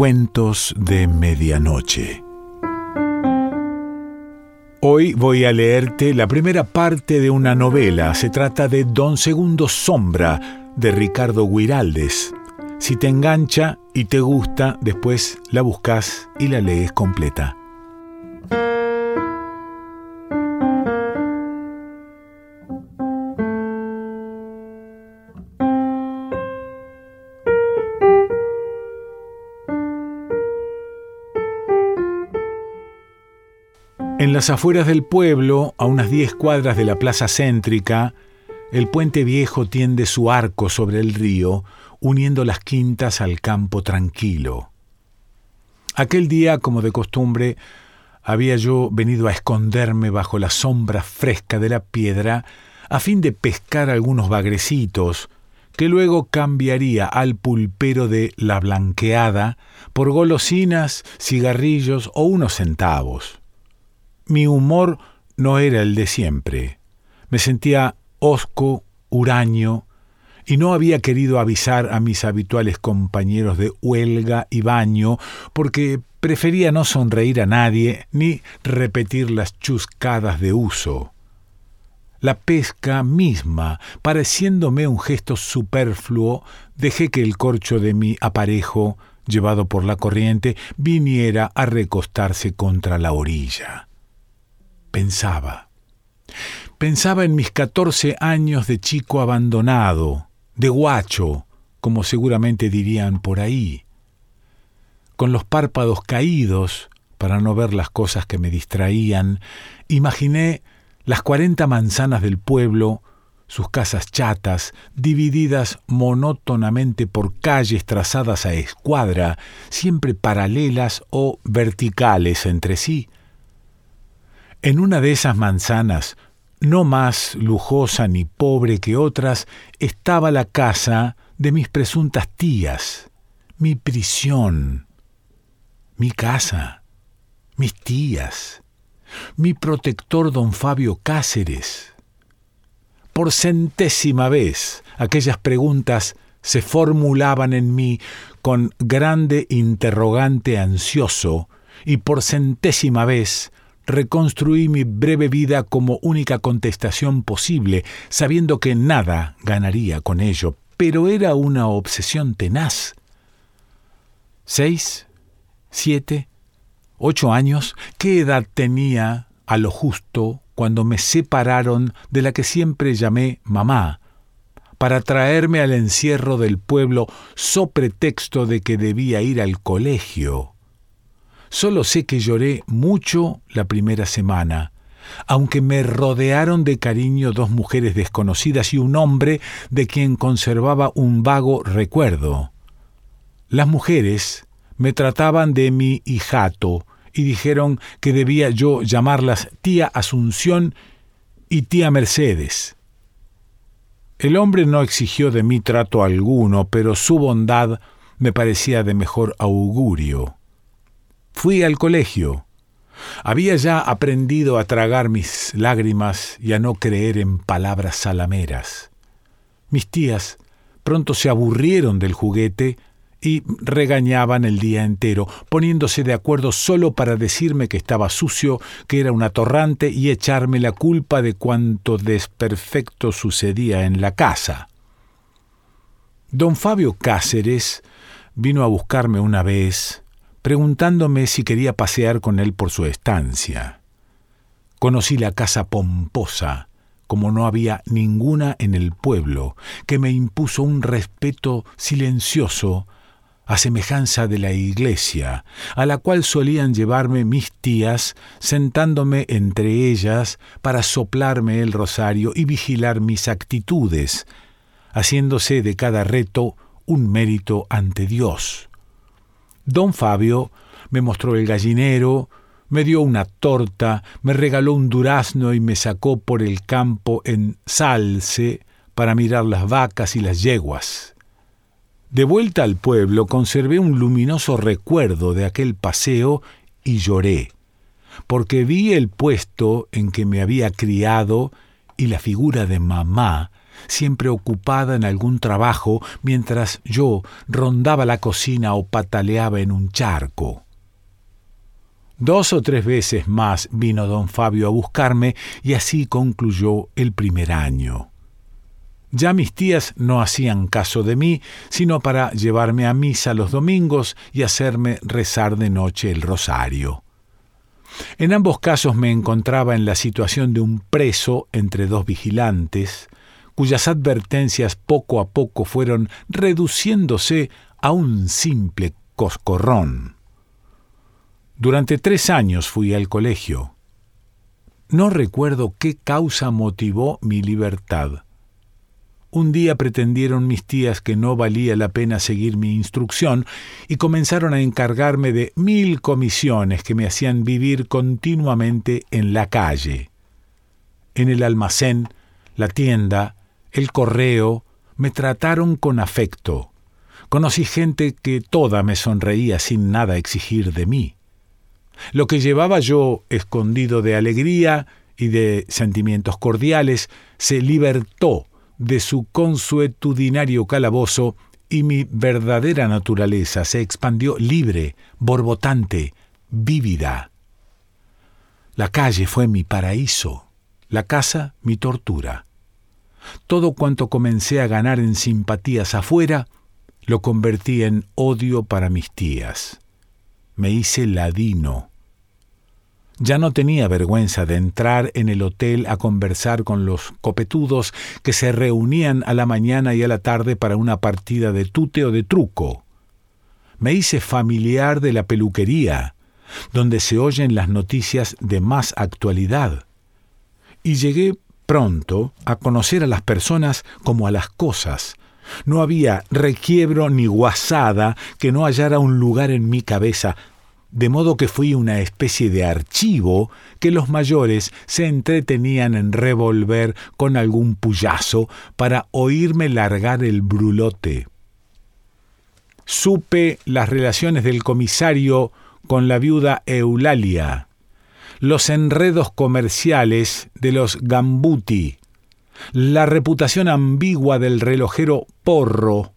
Cuentos de Medianoche. Hoy voy a leerte la primera parte de una novela. Se trata de Don Segundo Sombra de Ricardo Guiraldes. Si te engancha y te gusta, después la buscas y la lees completa. En las afueras del pueblo, a unas diez cuadras de la plaza céntrica, el puente viejo tiende su arco sobre el río, uniendo las quintas al campo tranquilo. Aquel día, como de costumbre, había yo venido a esconderme bajo la sombra fresca de la piedra a fin de pescar algunos bagrecitos que luego cambiaría al pulpero de la blanqueada por golosinas, cigarrillos o unos centavos. Mi humor no era el de siempre. Me sentía hosco, huraño, y no había querido avisar a mis habituales compañeros de huelga y baño, porque prefería no sonreír a nadie ni repetir las chuscadas de uso. La pesca misma, pareciéndome un gesto superfluo, dejé que el corcho de mi aparejo, llevado por la corriente, viniera a recostarse contra la orilla pensaba. Pensaba en mis catorce años de chico abandonado, de guacho, como seguramente dirían por ahí. Con los párpados caídos, para no ver las cosas que me distraían, imaginé las cuarenta manzanas del pueblo, sus casas chatas, divididas monótonamente por calles trazadas a escuadra, siempre paralelas o verticales entre sí, en una de esas manzanas, no más lujosa ni pobre que otras, estaba la casa de mis presuntas tías, mi prisión, mi casa, mis tías, mi protector don Fabio Cáceres. Por centésima vez aquellas preguntas se formulaban en mí con grande interrogante ansioso, y por centésima vez reconstruí mi breve vida como única contestación posible, sabiendo que nada ganaría con ello, pero era una obsesión tenaz. ¿Seis? ¿Siete? ¿Ocho años? ¿Qué edad tenía a lo justo cuando me separaron de la que siempre llamé mamá? para traerme al encierro del pueblo so pretexto de que debía ir al colegio. Solo sé que lloré mucho la primera semana, aunque me rodearon de cariño dos mujeres desconocidas y un hombre de quien conservaba un vago recuerdo. Las mujeres me trataban de mi hijato y dijeron que debía yo llamarlas tía Asunción y tía Mercedes. El hombre no exigió de mí trato alguno, pero su bondad me parecía de mejor augurio. Fui al colegio. Había ya aprendido a tragar mis lágrimas y a no creer en palabras salameras. Mis tías pronto se aburrieron del juguete y regañaban el día entero, poniéndose de acuerdo solo para decirme que estaba sucio, que era un atorrante y echarme la culpa de cuanto desperfecto sucedía en la casa. Don Fabio Cáceres vino a buscarme una vez preguntándome si quería pasear con él por su estancia. Conocí la casa pomposa, como no había ninguna en el pueblo, que me impuso un respeto silencioso, a semejanza de la iglesia, a la cual solían llevarme mis tías, sentándome entre ellas para soplarme el rosario y vigilar mis actitudes, haciéndose de cada reto un mérito ante Dios. Don Fabio me mostró el gallinero, me dio una torta, me regaló un durazno y me sacó por el campo en salce para mirar las vacas y las yeguas. De vuelta al pueblo conservé un luminoso recuerdo de aquel paseo y lloré, porque vi el puesto en que me había criado y la figura de mamá siempre ocupada en algún trabajo mientras yo rondaba la cocina o pataleaba en un charco. Dos o tres veces más vino don Fabio a buscarme y así concluyó el primer año. Ya mis tías no hacían caso de mí, sino para llevarme a misa los domingos y hacerme rezar de noche el rosario. En ambos casos me encontraba en la situación de un preso entre dos vigilantes, cuyas advertencias poco a poco fueron reduciéndose a un simple coscorrón. Durante tres años fui al colegio. No recuerdo qué causa motivó mi libertad. Un día pretendieron mis tías que no valía la pena seguir mi instrucción y comenzaron a encargarme de mil comisiones que me hacían vivir continuamente en la calle. En el almacén, la tienda, el correo, me trataron con afecto. Conocí gente que toda me sonreía sin nada exigir de mí. Lo que llevaba yo escondido de alegría y de sentimientos cordiales se libertó de su consuetudinario calabozo y mi verdadera naturaleza se expandió libre, borbotante, vívida. La calle fue mi paraíso, la casa mi tortura. Todo cuanto comencé a ganar en simpatías afuera, lo convertí en odio para mis tías. Me hice ladino, ya no tenía vergüenza de entrar en el hotel a conversar con los copetudos que se reunían a la mañana y a la tarde para una partida de tute o de truco. Me hice familiar de la peluquería, donde se oyen las noticias de más actualidad. Y llegué pronto a conocer a las personas como a las cosas. No había requiebro ni guasada que no hallara un lugar en mi cabeza, de modo que fui una especie de archivo que los mayores se entretenían en revolver con algún puyazo para oírme largar el brulote. Supe las relaciones del comisario con la viuda Eulalia, los enredos comerciales de los Gambuti, la reputación ambigua del relojero Porro,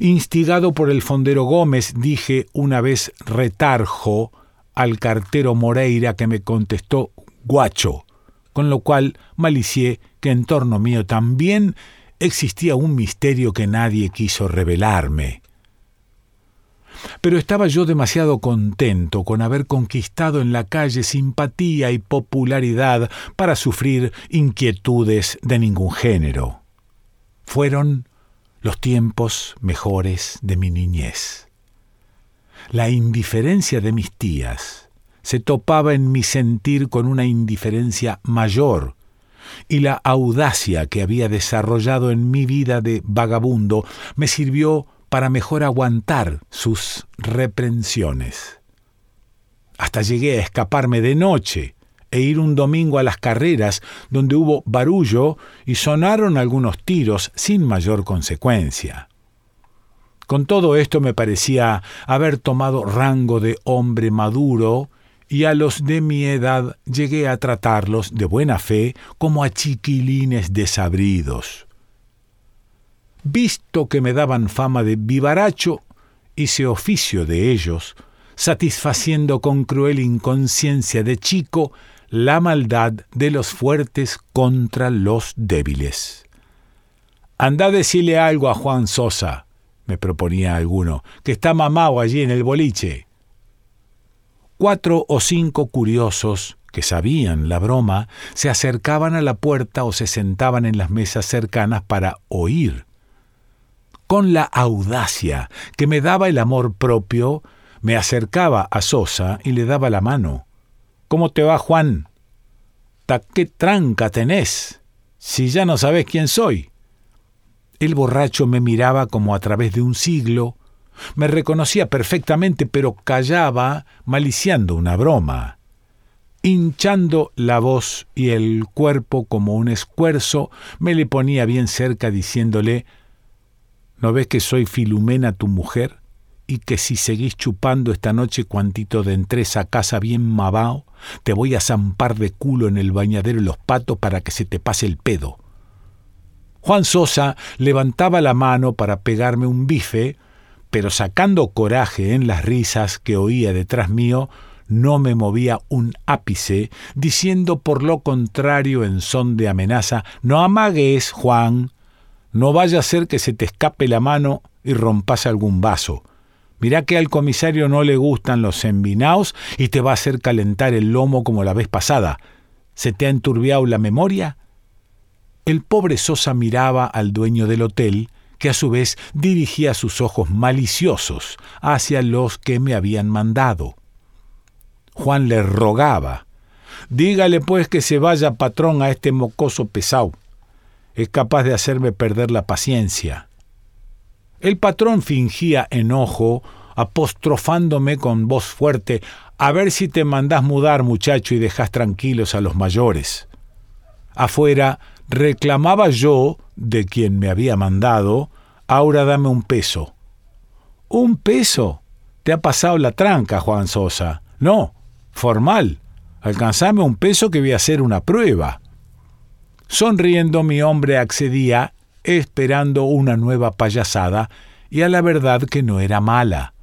Instigado por el fondero Gómez, dije una vez retarjo al cartero Moreira que me contestó guacho, con lo cual malicié que en torno mío también existía un misterio que nadie quiso revelarme. Pero estaba yo demasiado contento con haber conquistado en la calle simpatía y popularidad para sufrir inquietudes de ningún género. Fueron los tiempos mejores de mi niñez. La indiferencia de mis tías se topaba en mi sentir con una indiferencia mayor, y la audacia que había desarrollado en mi vida de vagabundo me sirvió para mejor aguantar sus reprensiones. Hasta llegué a escaparme de noche e ir un domingo a las carreras donde hubo barullo y sonaron algunos tiros sin mayor consecuencia. Con todo esto me parecía haber tomado rango de hombre maduro y a los de mi edad llegué a tratarlos de buena fe como a chiquilines desabridos. Visto que me daban fama de vivaracho, hice oficio de ellos, satisfaciendo con cruel inconsciencia de chico la maldad de los fuertes contra los débiles. Anda a decirle algo a Juan Sosa, me proponía alguno, que está mamado allí en el boliche. Cuatro o cinco curiosos que sabían la broma se acercaban a la puerta o se sentaban en las mesas cercanas para oír. Con la audacia que me daba el amor propio, me acercaba a Sosa y le daba la mano. ¿Cómo te va, Juan? ¿Ta qué tranca tenés? Si ya no sabés quién soy. El borracho me miraba como a través de un siglo, me reconocía perfectamente, pero callaba, maliciando una broma. Hinchando la voz y el cuerpo como un escuerzo, me le ponía bien cerca diciéndole ¿No ves que soy Filumena tu mujer? y que si seguís chupando esta noche cuantito de entres a casa bien mabao, te voy a zampar de culo en el bañadero los patos para que se te pase el pedo. Juan Sosa levantaba la mano para pegarme un bife, pero sacando coraje en las risas que oía detrás mío, no me movía un ápice, diciendo por lo contrario en son de amenaza, no amagues, Juan, no vaya a ser que se te escape la mano y rompas algún vaso. Mirá que al comisario no le gustan los envinaos y te va a hacer calentar el lomo como la vez pasada. ¿Se te ha enturbiado la memoria? El pobre Sosa miraba al dueño del hotel, que a su vez dirigía sus ojos maliciosos hacia los que me habían mandado. Juan le rogaba. Dígale pues que se vaya patrón a este mocoso pesado. Es capaz de hacerme perder la paciencia. El patrón fingía enojo, apostrofándome con voz fuerte, a ver si te mandás mudar, muchacho, y dejas tranquilos a los mayores. Afuera reclamaba yo, de quien me había mandado, ahora dame un peso. ¿Un peso? Te ha pasado la tranca, Juan Sosa. No, formal. Alcanzame un peso que voy a hacer una prueba. Sonriendo mi hombre accedía, esperando una nueva payasada, y a la verdad que no era mala.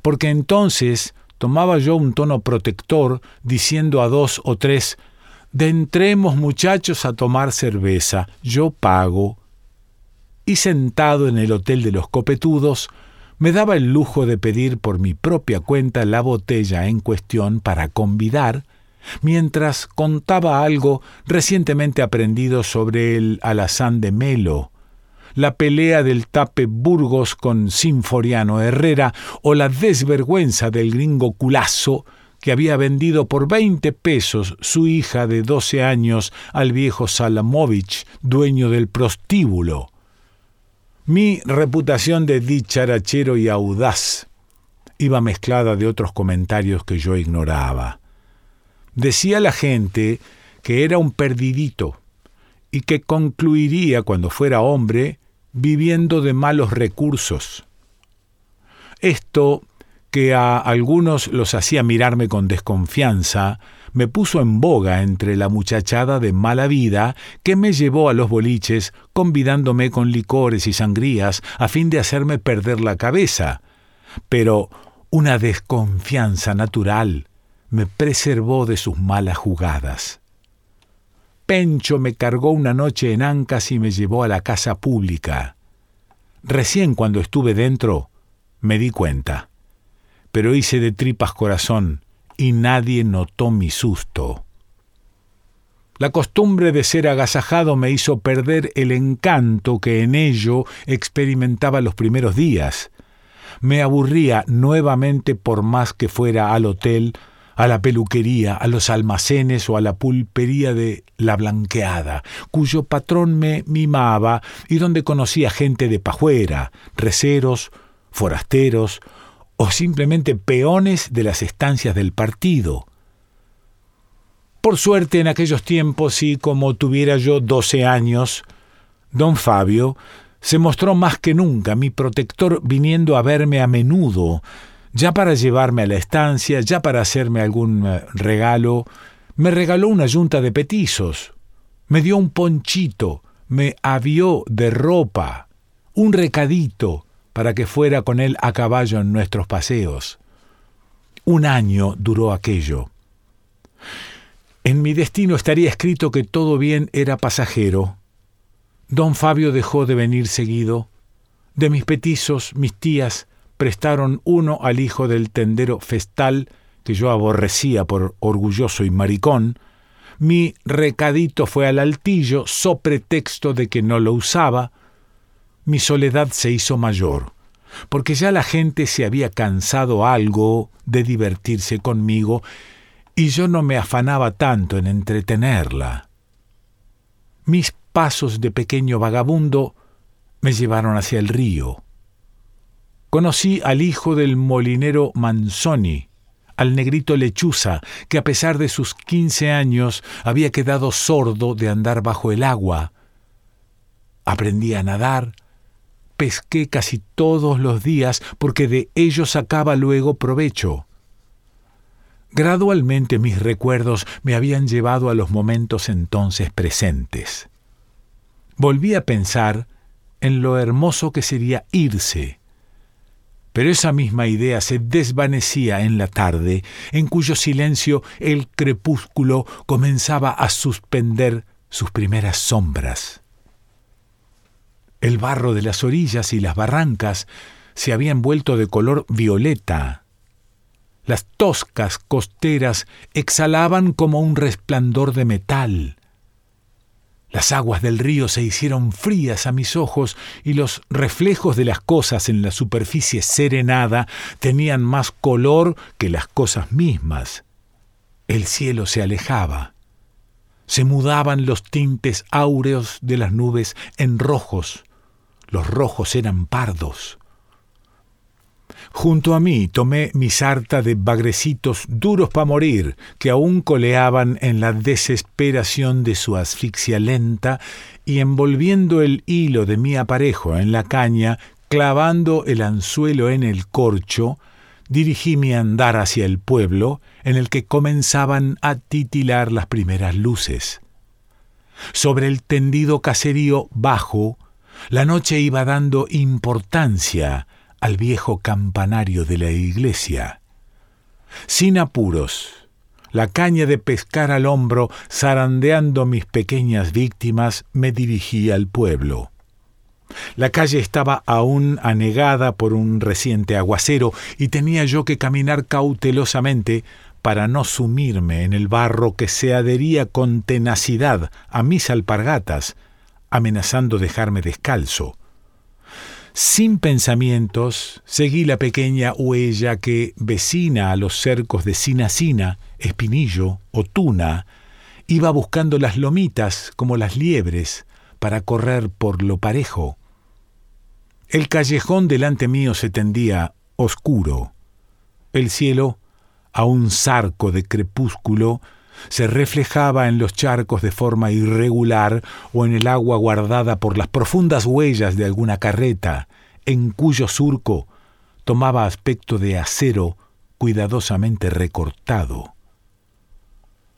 Porque entonces tomaba yo un tono protector, diciendo a dos o tres de entremos muchachos a tomar cerveza, yo pago. Y sentado en el hotel de los copetudos, me daba el lujo de pedir por mi propia cuenta la botella en cuestión para convidar, mientras contaba algo recientemente aprendido sobre el alazán de Melo, la pelea del tape Burgos con Sinforiano Herrera o la desvergüenza del gringo culazo que había vendido por veinte pesos su hija de doce años al viejo Salamovich, dueño del prostíbulo. Mi reputación de dicharachero y audaz iba mezclada de otros comentarios que yo ignoraba. Decía la gente que era un perdidito y que concluiría cuando fuera hombre viviendo de malos recursos. Esto, que a algunos los hacía mirarme con desconfianza, me puso en boga entre la muchachada de mala vida que me llevó a los boliches convidándome con licores y sangrías a fin de hacerme perder la cabeza. Pero una desconfianza natural me preservó de sus malas jugadas. Pencho me cargó una noche en Ancas y me llevó a la casa pública. Recién cuando estuve dentro me di cuenta, pero hice de tripas corazón y nadie notó mi susto. La costumbre de ser agasajado me hizo perder el encanto que en ello experimentaba los primeros días. Me aburría nuevamente por más que fuera al hotel, a la peluquería, a los almacenes o a la pulpería de La Blanqueada, cuyo patrón me mimaba y donde conocía gente de pajuera, receros, forasteros, o simplemente peones de las estancias del partido. Por suerte en aquellos tiempos y como tuviera yo doce años, don Fabio se mostró más que nunca mi protector viniendo a verme a menudo, ya para llevarme a la estancia, ya para hacerme algún eh, regalo, me regaló una yunta de petizos, me dio un ponchito, me avió de ropa, un recadito, para que fuera con él a caballo en nuestros paseos. Un año duró aquello. En mi destino estaría escrito que todo bien era pasajero. Don Fabio dejó de venir seguido. De mis petizos, mis tías prestaron uno al hijo del tendero festal, que yo aborrecía por orgulloso y maricón. Mi recadito fue al altillo, so pretexto de que no lo usaba mi soledad se hizo mayor, porque ya la gente se había cansado algo de divertirse conmigo y yo no me afanaba tanto en entretenerla. Mis pasos de pequeño vagabundo me llevaron hacia el río. Conocí al hijo del molinero Manzoni, al negrito Lechuza, que a pesar de sus quince años había quedado sordo de andar bajo el agua. Aprendí a nadar, pesqué casi todos los días porque de ello sacaba luego provecho. Gradualmente mis recuerdos me habían llevado a los momentos entonces presentes. Volví a pensar en lo hermoso que sería irse. Pero esa misma idea se desvanecía en la tarde, en cuyo silencio el crepúsculo comenzaba a suspender sus primeras sombras. El barro de las orillas y las barrancas se habían vuelto de color violeta. Las toscas costeras exhalaban como un resplandor de metal. Las aguas del río se hicieron frías a mis ojos y los reflejos de las cosas en la superficie serenada tenían más color que las cosas mismas. El cielo se alejaba. Se mudaban los tintes áureos de las nubes en rojos. Los rojos eran pardos. Junto a mí tomé mi sarta de bagrecitos duros para morir, que aún coleaban en la desesperación de su asfixia lenta, y envolviendo el hilo de mi aparejo en la caña, clavando el anzuelo en el corcho, dirigí mi andar hacia el pueblo, en el que comenzaban a titilar las primeras luces. Sobre el tendido caserío bajo, la noche iba dando importancia al viejo campanario de la iglesia. Sin apuros, la caña de pescar al hombro, zarandeando mis pequeñas víctimas, me dirigí al pueblo. La calle estaba aún anegada por un reciente aguacero y tenía yo que caminar cautelosamente para no sumirme en el barro que se adhería con tenacidad a mis alpargatas, amenazando dejarme descalzo. Sin pensamientos, seguí la pequeña huella que, vecina a los cercos de Sinacina, Espinillo o Tuna, iba buscando las lomitas como las liebres para correr por lo parejo. El callejón delante mío se tendía oscuro. El cielo, a un zarco de crepúsculo, se reflejaba en los charcos de forma irregular o en el agua guardada por las profundas huellas de alguna carreta, en cuyo surco tomaba aspecto de acero cuidadosamente recortado.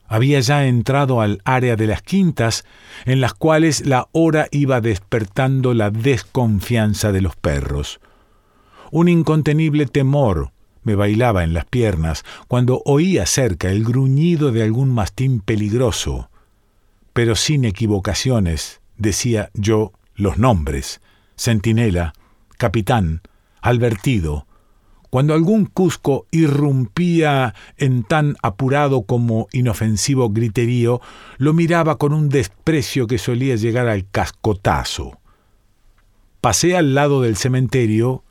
Había ya entrado al área de las quintas, en las cuales la hora iba despertando la desconfianza de los perros. Un incontenible temor me bailaba en las piernas cuando oía cerca el gruñido de algún mastín peligroso, pero sin equivocaciones decía yo los nombres, centinela, capitán, advertido, cuando algún cusco irrumpía en tan apurado como inofensivo griterío, lo miraba con un desprecio que solía llegar al cascotazo. Pasé al lado del cementerio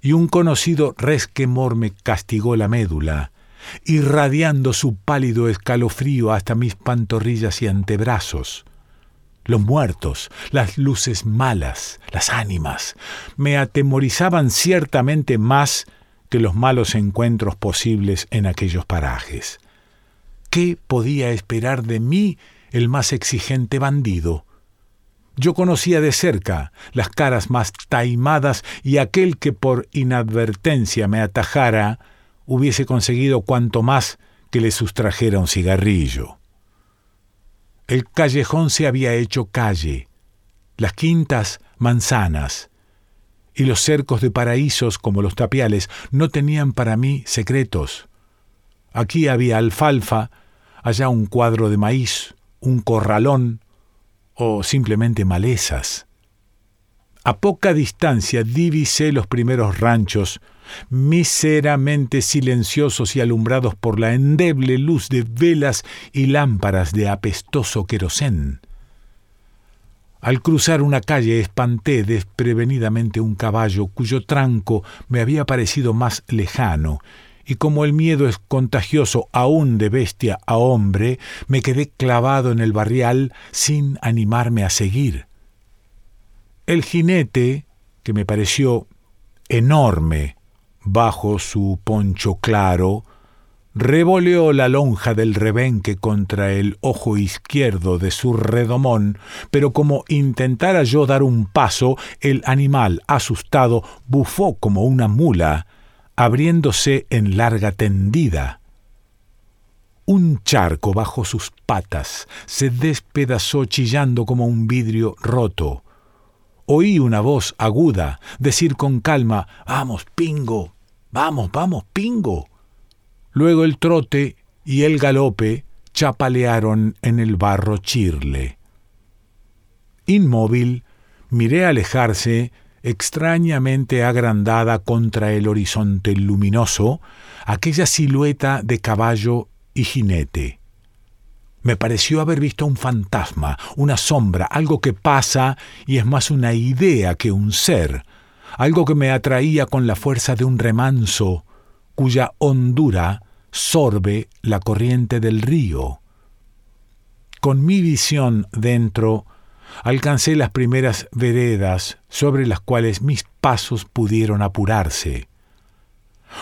y un conocido resquemor me castigó la médula, irradiando su pálido escalofrío hasta mis pantorrillas y antebrazos. Los muertos, las luces malas, las ánimas, me atemorizaban ciertamente más que los malos encuentros posibles en aquellos parajes. ¿Qué podía esperar de mí el más exigente bandido? Yo conocía de cerca las caras más taimadas y aquel que por inadvertencia me atajara hubiese conseguido cuanto más que le sustrajera un cigarrillo. El callejón se había hecho calle, las quintas manzanas, y los cercos de paraísos como los tapiales no tenían para mí secretos. Aquí había alfalfa, allá un cuadro de maíz, un corralón, o simplemente malezas. A poca distancia divisé los primeros ranchos, miseramente silenciosos y alumbrados por la endeble luz de velas y lámparas de apestoso querosén. Al cruzar una calle espanté desprevenidamente un caballo cuyo tranco me había parecido más lejano y como el miedo es contagioso aún de bestia a hombre, me quedé clavado en el barrial sin animarme a seguir. El jinete, que me pareció enorme bajo su poncho claro, revoleó la lonja del rebenque contra el ojo izquierdo de su redomón, pero como intentara yo dar un paso, el animal, asustado, bufó como una mula, abriéndose en larga tendida. Un charco bajo sus patas se despedazó chillando como un vidrio roto. Oí una voz aguda decir con calma, Vamos, Pingo, vamos, vamos, Pingo. Luego el trote y el galope chapalearon en el barro chirle. Inmóvil, miré alejarse, extrañamente agrandada contra el horizonte luminoso, aquella silueta de caballo y jinete. Me pareció haber visto un fantasma, una sombra, algo que pasa y es más una idea que un ser, algo que me atraía con la fuerza de un remanso, cuya hondura sorbe la corriente del río. Con mi visión dentro, alcancé las primeras veredas sobre las cuales mis pasos pudieron apurarse.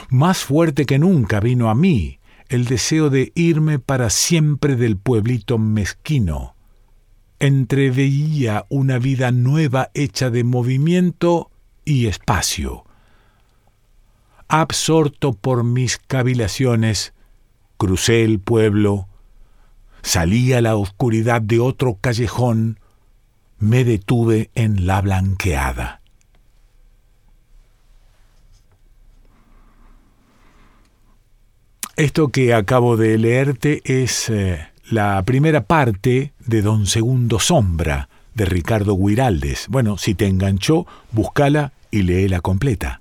Más fuerte que nunca vino a mí el deseo de irme para siempre del pueblito mezquino. Entreveía una vida nueva hecha de movimiento y espacio. Absorto por mis cavilaciones, crucé el pueblo, salí a la oscuridad de otro callejón, me detuve en la blanqueada. Esto que acabo de leerte es eh, la primera parte de Don Segundo Sombra de Ricardo Guiraldes. Bueno, si te enganchó, búscala y léela completa.